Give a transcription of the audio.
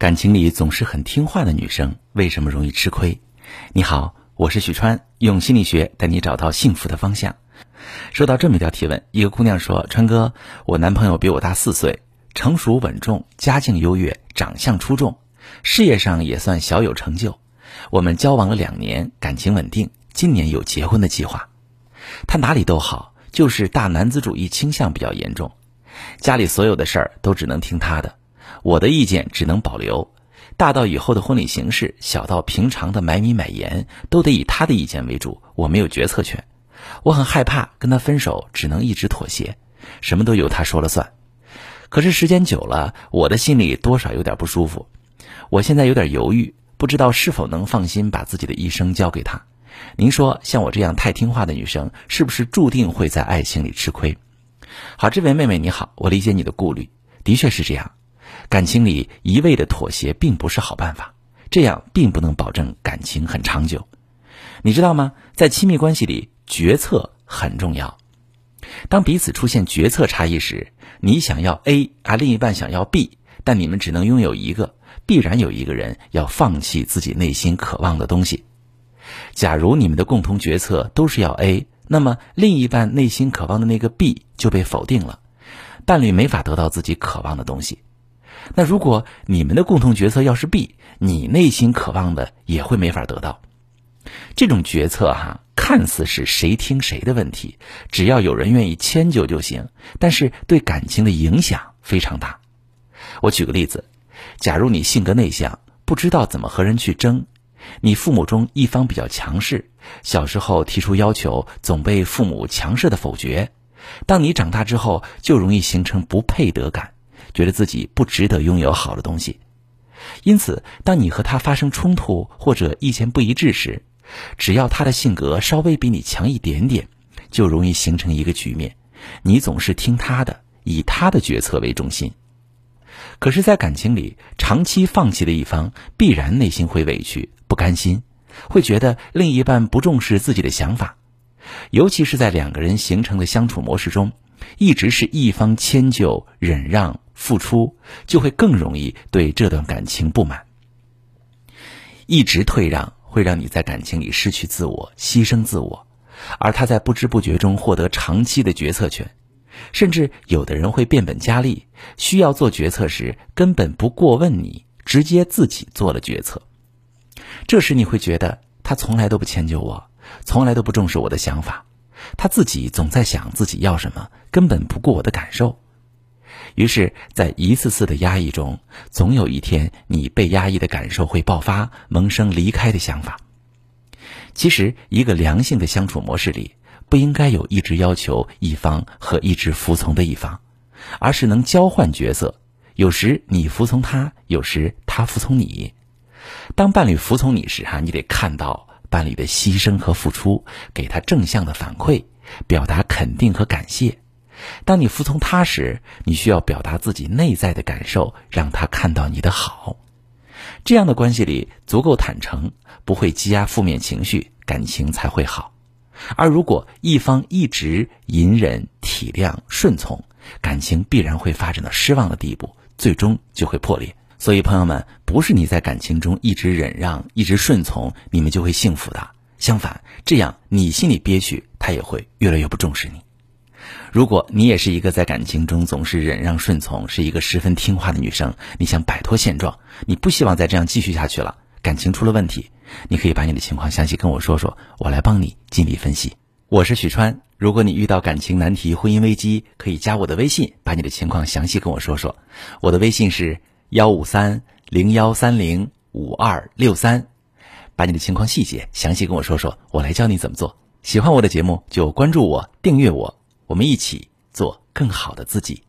感情里总是很听话的女生，为什么容易吃亏？你好，我是许川，用心理学带你找到幸福的方向。收到这么一条提问，一个姑娘说：“川哥，我男朋友比我大四岁，成熟稳重，家境优越，长相出众，事业上也算小有成就。我们交往了两年，感情稳定，今年有结婚的计划。他哪里都好，就是大男子主义倾向比较严重，家里所有的事儿都只能听他的。”我的意见只能保留，大到以后的婚礼形式，小到平常的买米买盐，都得以他的意见为主，我没有决策权。我很害怕跟他分手，只能一直妥协，什么都由他说了算。可是时间久了，我的心里多少有点不舒服。我现在有点犹豫，不知道是否能放心把自己的一生交给他。您说，像我这样太听话的女生，是不是注定会在爱情里吃亏？好，这位妹妹你好，我理解你的顾虑，的确是这样。感情里一味的妥协并不是好办法，这样并不能保证感情很长久。你知道吗？在亲密关系里，决策很重要。当彼此出现决策差异时，你想要 A 而另一半想要 B，但你们只能拥有一个，必然有一个人要放弃自己内心渴望的东西。假如你们的共同决策都是要 A，那么另一半内心渴望的那个 B 就被否定了，伴侣没法得到自己渴望的东西。那如果你们的共同决策要是 B，你内心渴望的也会没法得到。这种决策哈，看似是谁听谁的问题，只要有人愿意迁就就行。但是对感情的影响非常大。我举个例子，假如你性格内向，不知道怎么和人去争，你父母中一方比较强势，小时候提出要求总被父母强势的否决，当你长大之后，就容易形成不配得感。觉得自己不值得拥有好的东西，因此，当你和他发生冲突或者意见不一致时，只要他的性格稍微比你强一点点，就容易形成一个局面：你总是听他的，以他的决策为中心。可是，在感情里，长期放弃的一方必然内心会委屈、不甘心，会觉得另一半不重视自己的想法，尤其是在两个人形成的相处模式中，一直是一方迁就、忍让。付出就会更容易对这段感情不满，一直退让会让你在感情里失去自我、牺牲自我，而他在不知不觉中获得长期的决策权，甚至有的人会变本加厉，需要做决策时根本不过问你，直接自己做了决策。这时你会觉得他从来都不迁就我，从来都不重视我的想法，他自己总在想自己要什么，根本不顾我的感受。于是，在一次次的压抑中，总有一天，你被压抑的感受会爆发，萌生离开的想法。其实，一个良性的相处模式里，不应该有一直要求一方和一直服从的一方，而是能交换角色，有时你服从他，有时他服从你。当伴侣服从你时，哈，你得看到伴侣的牺牲和付出，给他正向的反馈，表达肯定和感谢。当你服从他时，你需要表达自己内在的感受，让他看到你的好。这样的关系里足够坦诚，不会积压负面情绪，感情才会好。而如果一方一直隐忍、体谅、顺从，感情必然会发展到失望的地步，最终就会破裂。所以，朋友们，不是你在感情中一直忍让、一直顺从，你们就会幸福的。相反，这样你心里憋屈，他也会越来越不重视你。如果你也是一个在感情中总是忍让顺从，是一个十分听话的女生，你想摆脱现状，你不希望再这样继续下去了，感情出了问题，你可以把你的情况详细跟我说说，我来帮你尽力分析。我是许川，如果你遇到感情难题、婚姻危机，可以加我的微信，把你的情况详细跟我说说。我的微信是幺五三零幺三零五二六三，把你的情况细节详细跟我说说，我来教你怎么做。喜欢我的节目就关注我，订阅我。我们一起做更好的自己。